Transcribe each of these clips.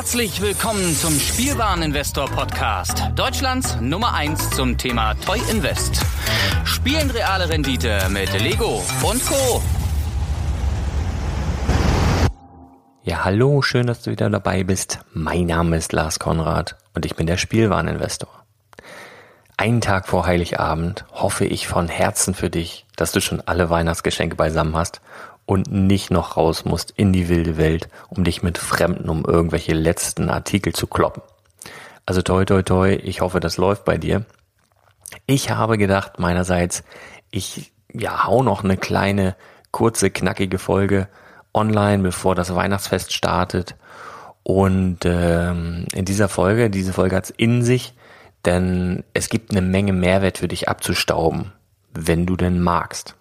Herzlich willkommen zum Spielwareninvestor Podcast. Deutschlands Nummer 1 zum Thema Toy Invest. Spielen reale Rendite mit Lego und Co. Ja, hallo, schön, dass du wieder dabei bist. Mein Name ist Lars Konrad und ich bin der Spielwareninvestor. Einen Tag vor Heiligabend hoffe ich von Herzen für dich, dass du schon alle Weihnachtsgeschenke beisammen hast und nicht noch raus musst in die wilde Welt, um dich mit Fremden um irgendwelche letzten Artikel zu kloppen. Also toi toi toi, ich hoffe, das läuft bei dir. Ich habe gedacht meinerseits, ich ja hau noch eine kleine kurze knackige Folge online, bevor das Weihnachtsfest startet. Und ähm, in dieser Folge, diese Folge hat's in sich, denn es gibt eine Menge Mehrwert für dich abzustauben, wenn du denn magst.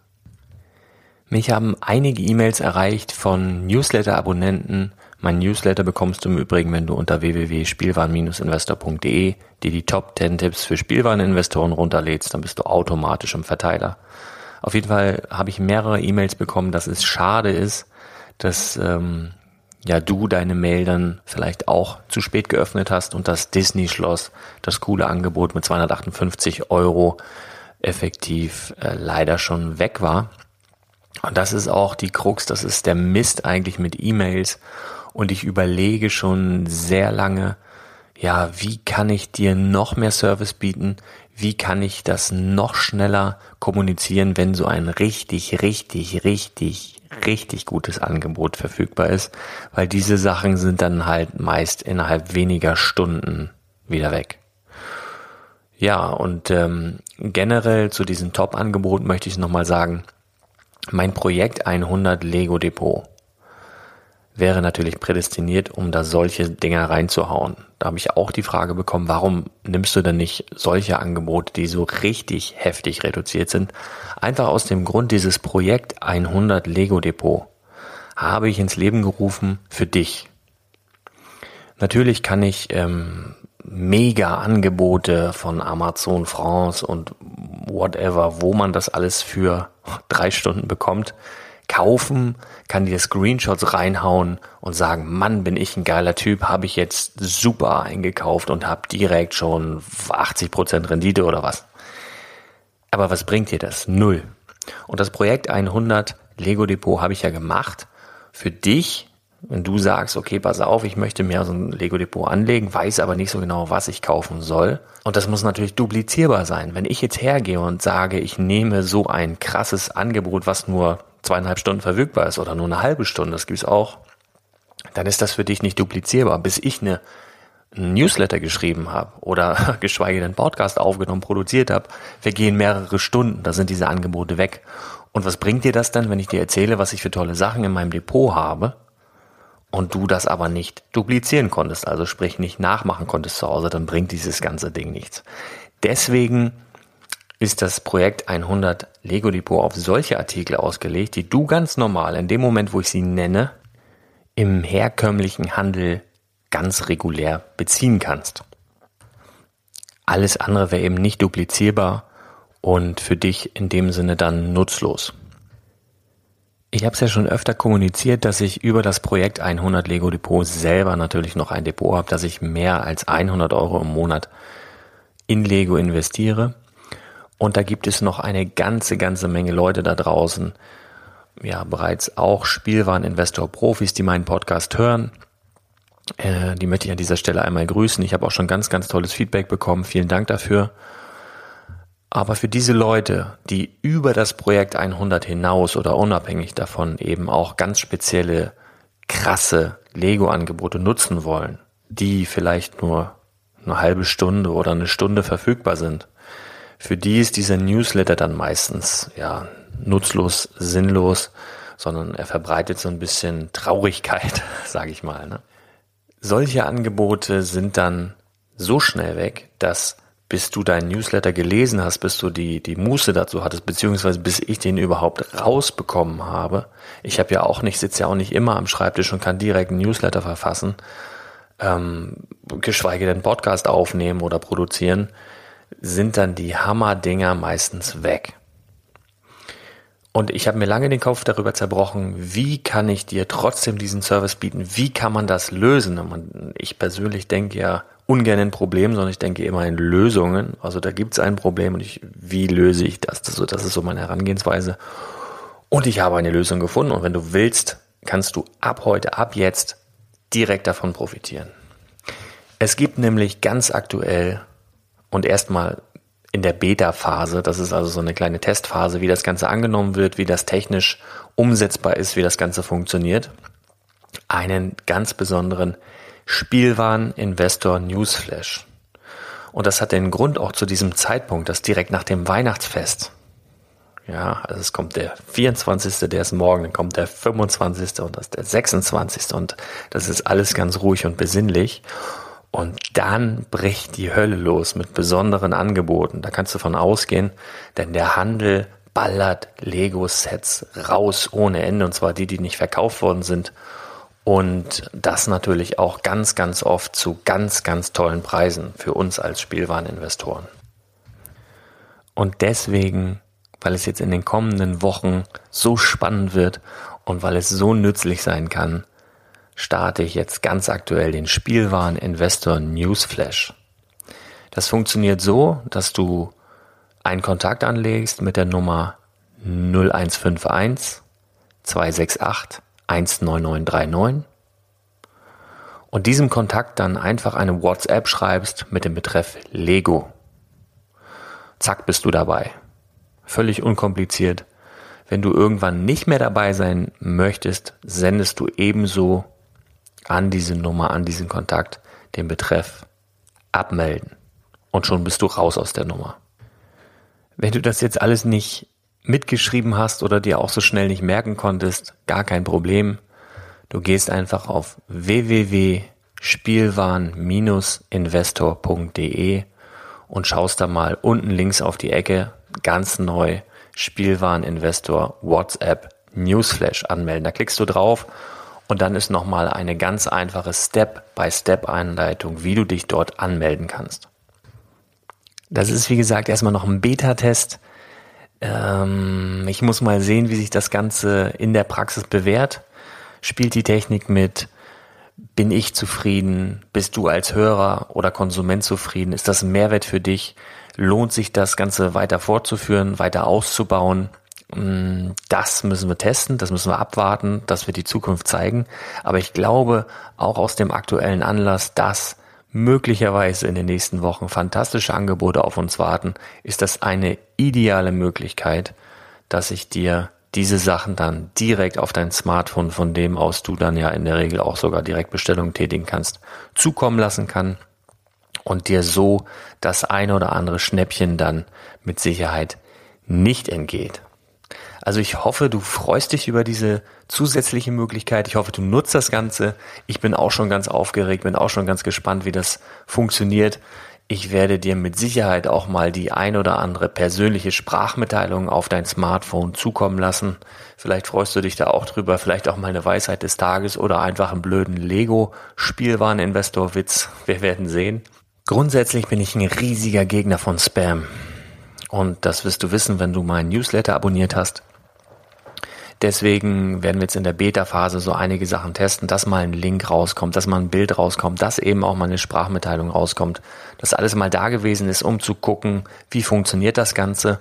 Mich haben einige E-Mails erreicht von Newsletter-Abonnenten. Mein Newsletter bekommst du im Übrigen, wenn du unter www.spielwaren-investor.de dir die Top 10 Tipps für Spielwareninvestoren runterlädst, dann bist du automatisch im Verteiler. Auf jeden Fall habe ich mehrere E-Mails bekommen, dass es schade ist, dass ähm, ja du deine Mail dann vielleicht auch zu spät geöffnet hast und das Disney-Schloss, das coole Angebot mit 258 Euro effektiv äh, leider schon weg war. Und das ist auch die Krux, das ist der Mist eigentlich mit E-Mails. Und ich überlege schon sehr lange, ja, wie kann ich dir noch mehr Service bieten? Wie kann ich das noch schneller kommunizieren, wenn so ein richtig, richtig, richtig, richtig gutes Angebot verfügbar ist? Weil diese Sachen sind dann halt meist innerhalb weniger Stunden wieder weg. Ja, und ähm, generell zu diesem Top-Angebot möchte ich nochmal sagen, mein Projekt 100 Lego Depot wäre natürlich prädestiniert, um da solche Dinger reinzuhauen. Da habe ich auch die Frage bekommen, warum nimmst du denn nicht solche Angebote, die so richtig heftig reduziert sind? Einfach aus dem Grund, dieses Projekt 100 Lego Depot habe ich ins Leben gerufen für dich. Natürlich kann ich ähm, mega Angebote von Amazon France und whatever, wo man das alles für drei Stunden bekommt, kaufen, kann dir Screenshots reinhauen und sagen, Mann, bin ich ein geiler Typ, habe ich jetzt super eingekauft und habe direkt schon 80% Rendite oder was. Aber was bringt dir das? Null. Und das Projekt 100 Lego Depot habe ich ja gemacht für dich, wenn du sagst, okay, pass auf, ich möchte mir so ein Lego Depot anlegen, weiß aber nicht so genau, was ich kaufen soll. Und das muss natürlich duplizierbar sein. Wenn ich jetzt hergehe und sage, ich nehme so ein krasses Angebot, was nur zweieinhalb Stunden verfügbar ist oder nur eine halbe Stunde, das gibt's auch, dann ist das für dich nicht duplizierbar. Bis ich eine Newsletter geschrieben habe oder geschweige denn Podcast aufgenommen, produziert habe, vergehen mehrere Stunden, da sind diese Angebote weg. Und was bringt dir das dann, wenn ich dir erzähle, was ich für tolle Sachen in meinem Depot habe und du das aber nicht duplizieren konntest, also sprich nicht nachmachen konntest zu Hause, dann bringt dieses ganze Ding nichts. Deswegen ist das Projekt 100 Lego Depot auf solche Artikel ausgelegt, die du ganz normal in dem Moment, wo ich sie nenne, im herkömmlichen Handel ganz regulär beziehen kannst. Alles andere wäre eben nicht duplizierbar und für dich in dem Sinne dann nutzlos. Ich habe es ja schon öfter kommuniziert, dass ich über das Projekt 100 Lego Depot selber natürlich noch ein Depot habe, dass ich mehr als 100 Euro im Monat in Lego investiere. Und da gibt es noch eine ganze, ganze Menge Leute da draußen, ja bereits auch Spielwareninvestor-Profis, die meinen Podcast hören. Äh, die möchte ich an dieser Stelle einmal grüßen. Ich habe auch schon ganz, ganz tolles Feedback bekommen. Vielen Dank dafür. Aber für diese Leute, die über das Projekt 100 hinaus oder unabhängig davon eben auch ganz spezielle, krasse Lego-Angebote nutzen wollen, die vielleicht nur eine halbe Stunde oder eine Stunde verfügbar sind, für die ist dieser Newsletter dann meistens ja nutzlos, sinnlos, sondern er verbreitet so ein bisschen Traurigkeit, sage ich mal. Ne? Solche Angebote sind dann so schnell weg, dass bis du deinen Newsletter gelesen hast, bis du die, die Muße dazu hattest, beziehungsweise bis ich den überhaupt rausbekommen habe. Ich habe ja auch nicht, sitze ja auch nicht immer am Schreibtisch und kann direkt einen Newsletter verfassen, ähm, geschweige denn Podcast aufnehmen oder produzieren, sind dann die Hammerdinger meistens weg. Und ich habe mir lange den Kopf darüber zerbrochen, wie kann ich dir trotzdem diesen Service bieten? Wie kann man das lösen? Und ich persönlich denke ja ungern in Problemen, sondern ich denke immer in Lösungen. Also da gibt es ein Problem und ich, wie löse ich das? Das, so, das ist so meine Herangehensweise. Und ich habe eine Lösung gefunden. Und wenn du willst, kannst du ab heute, ab jetzt direkt davon profitieren. Es gibt nämlich ganz aktuell und erstmal in der Beta-Phase, das ist also so eine kleine Testphase, wie das Ganze angenommen wird, wie das technisch umsetzbar ist, wie das Ganze funktioniert, einen ganz besonderen Spielwaren-Investor Newsflash. Und das hat den Grund auch zu diesem Zeitpunkt, dass direkt nach dem Weihnachtsfest, ja, also es kommt der 24., der ist morgen, dann kommt der 25. und das ist der 26. und das ist alles ganz ruhig und besinnlich. Und dann bricht die Hölle los mit besonderen Angeboten. Da kannst du von ausgehen, denn der Handel ballert Lego-Sets raus ohne Ende, und zwar die, die nicht verkauft worden sind. Und das natürlich auch ganz, ganz oft zu ganz, ganz tollen Preisen für uns als Spielwareninvestoren. Und deswegen, weil es jetzt in den kommenden Wochen so spannend wird und weil es so nützlich sein kann, starte ich jetzt ganz aktuell den Spielwaren Investor Newsflash. Das funktioniert so, dass du einen Kontakt anlegst mit der Nummer 0151 268 19939 und diesem Kontakt dann einfach eine WhatsApp schreibst mit dem Betreff Lego. Zack, bist du dabei. Völlig unkompliziert. Wenn du irgendwann nicht mehr dabei sein möchtest, sendest du ebenso an diese Nummer, an diesen Kontakt den Betreff abmelden. Und schon bist du raus aus der Nummer. Wenn du das jetzt alles nicht mitgeschrieben hast oder dir auch so schnell nicht merken konntest, gar kein Problem. Du gehst einfach auf www.spielwaren-investor.de und schaust da mal unten links auf die Ecke ganz neu Spielwareninvestor WhatsApp Newsflash anmelden. Da klickst du drauf und dann ist nochmal eine ganz einfache Step-by-Step-Einleitung, wie du dich dort anmelden kannst. Das ist, wie gesagt, erstmal noch ein Beta-Test. Ähm, ich muss mal sehen, wie sich das Ganze in der Praxis bewährt. Spielt die Technik mit? Bin ich zufrieden? Bist du als Hörer oder Konsument zufrieden? Ist das ein Mehrwert für dich? Lohnt sich das Ganze weiter fortzuführen, weiter auszubauen? Mm, das müssen wir testen, das müssen wir abwarten, das wird die Zukunft zeigen. Aber ich glaube, auch aus dem aktuellen Anlass, dass möglicherweise in den nächsten Wochen fantastische Angebote auf uns warten, ist das eine ideale Möglichkeit, dass ich dir diese Sachen dann direkt auf dein Smartphone, von dem aus du dann ja in der Regel auch sogar direkt Bestellungen tätigen kannst, zukommen lassen kann und dir so das eine oder andere Schnäppchen dann mit Sicherheit nicht entgeht. Also ich hoffe, du freust dich über diese zusätzliche Möglichkeit. Ich hoffe, du nutzt das Ganze. Ich bin auch schon ganz aufgeregt, bin auch schon ganz gespannt, wie das funktioniert. Ich werde dir mit Sicherheit auch mal die ein oder andere persönliche Sprachmitteilung auf dein Smartphone zukommen lassen. Vielleicht freust du dich da auch drüber, vielleicht auch mal eine Weisheit des Tages oder einfach einen blöden Lego-Spielwareninvestor-Witz. Wir werden sehen. Grundsätzlich bin ich ein riesiger Gegner von Spam. Und das wirst du wissen, wenn du meinen Newsletter abonniert hast. Deswegen werden wir jetzt in der Beta-Phase so einige Sachen testen, dass mal ein Link rauskommt, dass mal ein Bild rauskommt, dass eben auch mal eine Sprachmitteilung rauskommt, dass alles mal da gewesen ist, um zu gucken, wie funktioniert das Ganze.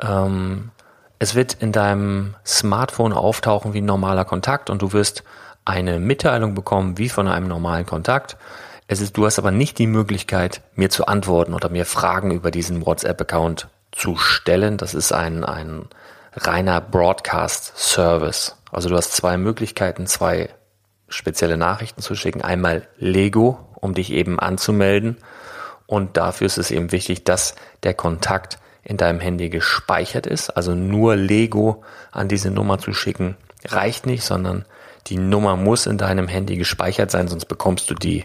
Ähm, es wird in deinem Smartphone auftauchen wie ein normaler Kontakt und du wirst eine Mitteilung bekommen wie von einem normalen Kontakt. Es ist, du hast aber nicht die Möglichkeit, mir zu antworten oder mir Fragen über diesen WhatsApp-Account zu stellen. Das ist ein, ein reiner Broadcast-Service. Also du hast zwei Möglichkeiten, zwei spezielle Nachrichten zu schicken. Einmal Lego, um dich eben anzumelden. Und dafür ist es eben wichtig, dass der Kontakt in deinem Handy gespeichert ist. Also nur Lego an diese Nummer zu schicken reicht nicht, sondern die Nummer muss in deinem Handy gespeichert sein, sonst bekommst du die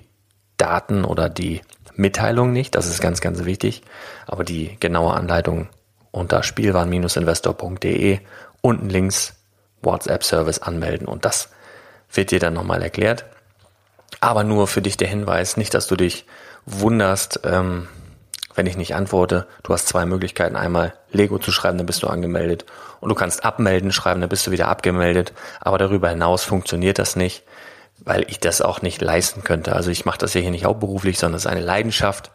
Daten oder die Mitteilung nicht. Das ist ganz, ganz wichtig. Aber die genaue Anleitung unter spielwaren-investor.de unten links WhatsApp-Service anmelden und das wird dir dann nochmal erklärt. Aber nur für dich der Hinweis, nicht, dass du dich wunderst, ähm, wenn ich nicht antworte, du hast zwei Möglichkeiten. Einmal Lego zu schreiben, dann bist du angemeldet. Und du kannst abmelden schreiben, dann bist du wieder abgemeldet. Aber darüber hinaus funktioniert das nicht, weil ich das auch nicht leisten könnte. Also ich mache das hier nicht hauptberuflich, sondern es ist eine Leidenschaft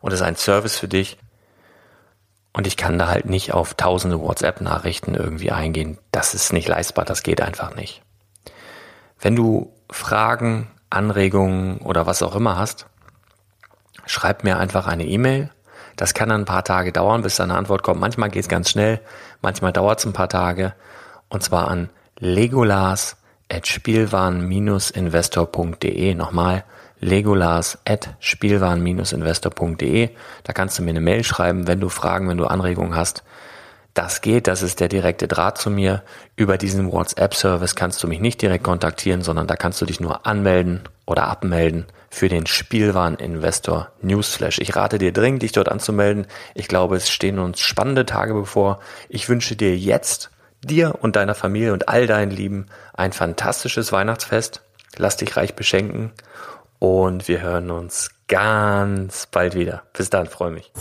und es ist ein Service für dich. Und ich kann da halt nicht auf tausende WhatsApp-Nachrichten irgendwie eingehen. Das ist nicht leistbar, das geht einfach nicht. Wenn du Fragen, Anregungen oder was auch immer hast, schreib mir einfach eine E-Mail. Das kann dann ein paar Tage dauern, bis eine Antwort kommt. Manchmal geht es ganz schnell, manchmal dauert es ein paar Tage. Und zwar an legolas.spielwaren-investor.de. Nochmal legolas.spielwaren-investor.de. Da kannst du mir eine Mail schreiben, wenn du Fragen, wenn du Anregungen hast. Das geht, das ist der direkte Draht zu mir. Über diesen WhatsApp-Service kannst du mich nicht direkt kontaktieren, sondern da kannst du dich nur anmelden oder abmelden für den Spielwareninvestor Newsflash. Ich rate dir dringend, dich dort anzumelden. Ich glaube, es stehen uns spannende Tage bevor. Ich wünsche dir jetzt, dir und deiner Familie und all deinen Lieben ein fantastisches Weihnachtsfest. Lass dich reich beschenken und wir hören uns ganz bald wieder. Bis dann, freue mich.